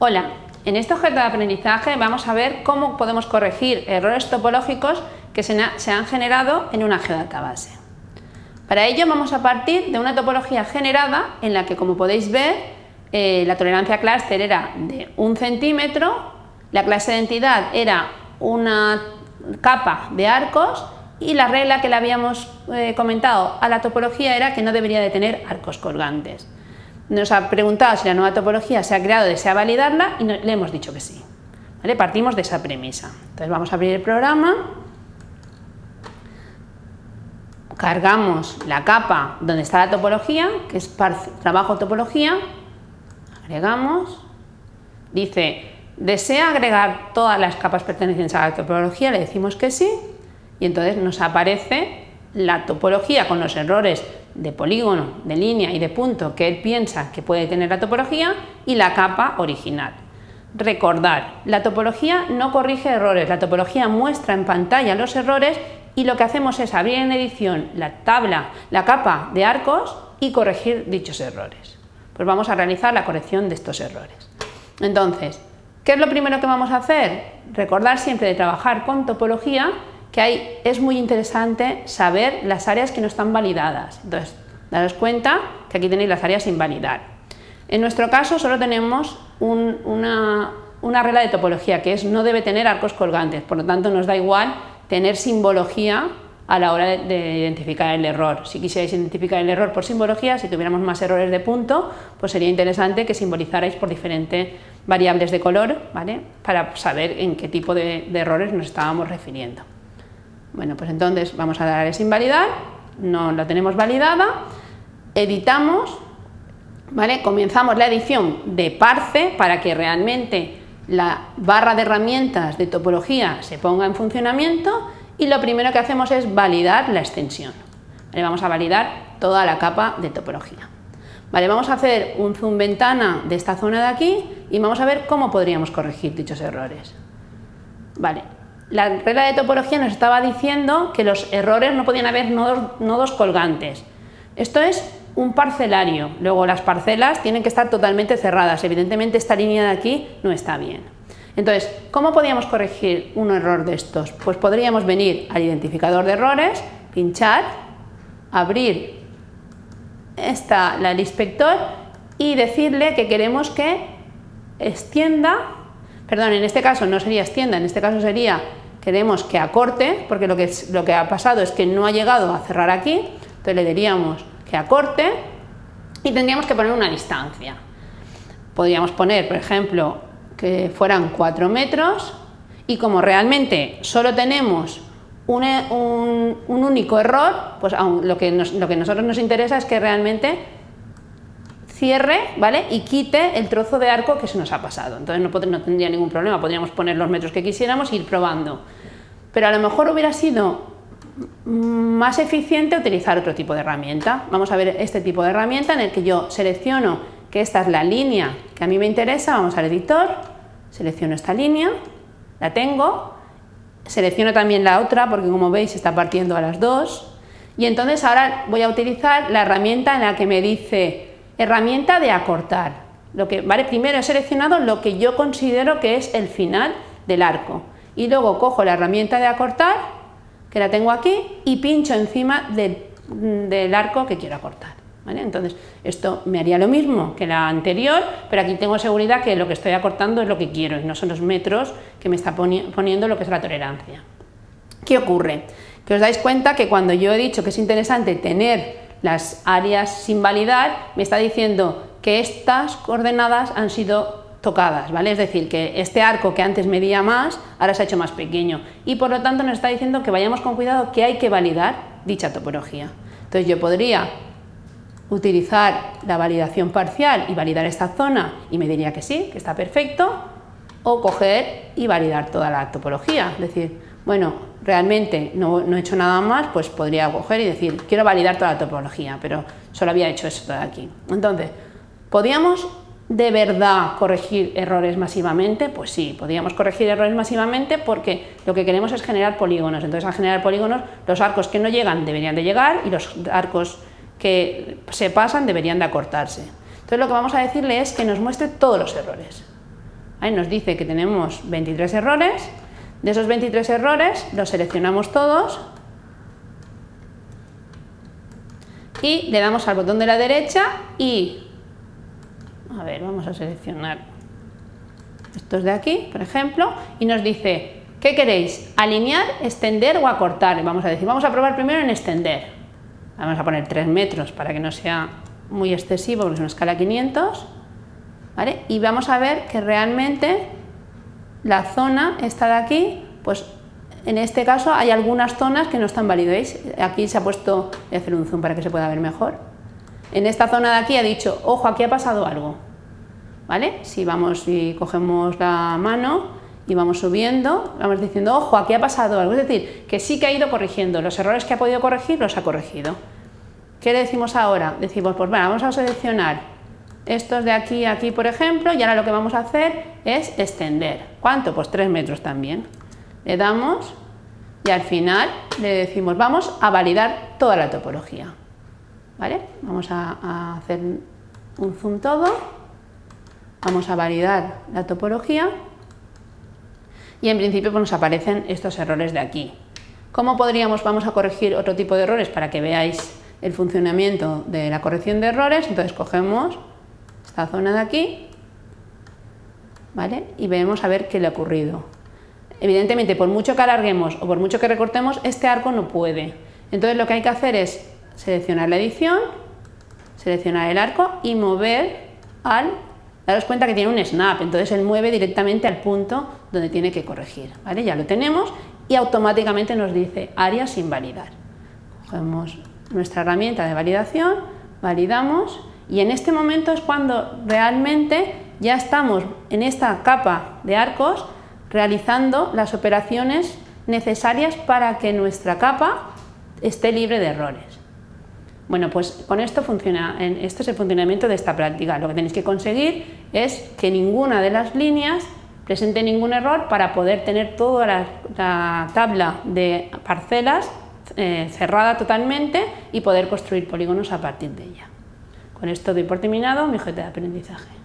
Hola, en este objeto de aprendizaje vamos a ver cómo podemos corregir errores topológicos que se, han generado en una geodatabase. Para ello vamos a partir de una topología generada en la que, como podéis ver, eh, la tolerancia cluster era de un centímetro, la clase de entidad era una capa de arcos y la regla que le habíamos eh, comentado a la topología era que no debería de tener arcos colgantes nos ha preguntado si la nueva topología se ha creado desea validarla y le hemos dicho que sí. Partimos de esa premisa. Entonces vamos a abrir el programa, cargamos la capa donde está la topología, que es trabajo topología, agregamos, dice, desea agregar todas las capas pertenecientes a la topología, le decimos que sí, y entonces nos aparece la topología con los errores de polígono, de línea y de punto que él piensa que puede tener la topología y la capa original. Recordar, la topología no corrige errores, la topología muestra en pantalla los errores y lo que hacemos es abrir en edición la tabla, la capa de arcos y corregir dichos errores. Pues vamos a realizar la corrección de estos errores. Entonces, ¿qué es lo primero que vamos a hacer? Recordar siempre de trabajar con topología es muy interesante saber las áreas que no están validadas. Entonces, daros cuenta que aquí tenéis las áreas sin validar. En nuestro caso solo tenemos una, regla de topología, que es no debe tener arcos colgantes, por lo tanto nos da igual tener simbología a la hora de, identificar el error. Si quisierais identificar el error por simbología, si tuviéramos más errores de punto, pues sería interesante que simbolizarais por diferentes variables de color, ¿vale? Para saber en qué tipo de errores nos estábamos refiriendo. Bueno, pues entonces vamos a dar a invalidar, no la tenemos validada, editamos, ¿vale? comenzamos la edición de parse para que realmente la barra de herramientas de topología se ponga en funcionamiento y lo primero que hacemos es validar la extensión. Vamos a validar toda la capa de topología. Vale, vamos a hacer un zoom ventana de esta zona de aquí y vamos a ver cómo podríamos corregir dichos errores. Vale, la regla de topología nos estaba diciendo que los errores no podían haber nodos, colgantes. Esto es un parcelario, luego las parcelas tienen que estar totalmente cerradas, evidentemente esta línea de aquí no está bien. Entonces, ¿cómo podíamos corregir un error de estos? Pues podríamos venir al identificador de errores, pinchar, abrir esta, el inspector y decirle que queremos que extienda, perdón, en este caso no sería extienda, en este caso sería queremos que acorte, porque lo que, lo que ha pasado es que no ha llegado a cerrar aquí, entonces le diríamos que acorte y tendríamos que poner una distancia. Podríamos poner, por ejemplo, que fueran 4 metros y como realmente solo tenemos un, único error, pues lo que, lo que nosotros nos interesa es que realmente cierre ¿vale? y quite el trozo de arco que se nos ha pasado. Entonces no, no, tendría ningún problema, podríamos poner los metros que quisiéramos e ir probando pero a lo mejor hubiera sido más eficiente utilizar otro tipo de herramienta. Vamos a ver este tipo de herramienta en el que yo selecciono que esta es la línea que a mí me interesa, vamos al editor, selecciono esta línea, la tengo, selecciono también la otra porque como veis está partiendo a las dos y entonces ahora voy a utilizar la herramienta en la que me dice herramienta de acortar. Lo que, ¿vale? Primero he seleccionado lo que yo considero que es el final del arco y luego cojo la herramienta de acortar, que la tengo aquí, y pincho encima del arco que quiero acortar. Entonces, esto me haría lo mismo que la anterior, pero aquí tengo seguridad que lo que estoy acortando es lo que quiero y no son los metros que me está poniendo lo que es la tolerancia. ¿Qué ocurre? Que os dais cuenta que cuando yo he dicho que es interesante tener las áreas sin validar, me está diciendo que estas coordenadas han sido tocadas, ¿vale? Es decir, que este arco que antes medía más, ahora se ha hecho más pequeño y por lo tanto nos está diciendo que vayamos con cuidado que hay que validar dicha topología. Entonces yo podría utilizar la validación parcial y validar esta zona y me diría que sí, que está perfecto, o coger y validar toda la topología, es decir, bueno, realmente no, he hecho nada más, pues podría coger y decir, quiero validar toda la topología, pero solo había hecho esto de aquí. Entonces, podíamos de verdad corregir errores masivamente? Pues sí, podríamos corregir errores masivamente porque lo que queremos es generar polígonos. Entonces, al generar polígonos, los arcos que no llegan deberían de llegar y los arcos que se pasan deberían de acortarse. Entonces, lo que vamos a decirle es que nos muestre todos los errores. Ahí nos dice que tenemos 23 errores, de esos 23 errores los seleccionamos todos y le damos al botón de la derecha y, a ver, vamos a seleccionar estos de aquí, por ejemplo, y nos dice, ¿qué queréis? ¿Alinear, extender o acortar? Vamos a decir, vamos a probar primero en extender. Vamos a poner 3 metros para que no sea muy excesivo, porque es una escala 500. ¿vale? Y vamos a ver que realmente la zona está de aquí, pues en este caso hay algunas zonas que no están válidas. Aquí se ha puesto, voy a hacer un zoom para que se pueda ver mejor. En esta zona de aquí ha dicho, ojo, aquí ha pasado algo. ¿Vale? Si vamos y cogemos la mano y vamos subiendo, vamos diciendo, ojo, aquí ha pasado algo. Es decir, que sí que ha ido corrigiendo. Los errores que ha podido corregir los ha corregido. ¿Qué le decimos ahora? Decimos, pues bueno, vamos a seleccionar estos de aquí a aquí, por ejemplo, y ahora lo que vamos a hacer es extender. ¿Cuánto? Pues 3 metros también le damos y al final le decimos vamos a validar toda la topología. ¿Vale? Vamos a, hacer un zoom todo, vamos a validar la topología y en principio pues, nos aparecen estos errores de aquí. ¿Cómo podríamos, vamos a corregir otro tipo de errores para que veáis el funcionamiento de la corrección de errores? Entonces cogemos esta zona de aquí ¿vale? y vemos a ver qué le ha ocurrido. Evidentemente, por mucho que alarguemos o por mucho que recortemos, este arco no puede. Entonces lo que hay que hacer es seleccionar la edición, seleccionar el arco y mover al... Daros cuenta que tiene un snap, entonces él mueve directamente al punto donde tiene que corregir. ¿vale? Ya lo tenemos y automáticamente nos dice área sin validar. Cogemos nuestra herramienta de validación, validamos y en este momento es cuando realmente ya estamos en esta capa de arcos realizando las operaciones necesarias para que nuestra capa esté libre de errores. Bueno, pues con esto funciona, este es el funcionamiento de esta práctica. Lo que tenéis que conseguir es que ninguna de las líneas presente ningún error para poder tener toda la, tabla de parcelas eh, cerrada totalmente y poder construir polígonos a partir de ella. Con esto doy por terminado mi objeto de aprendizaje.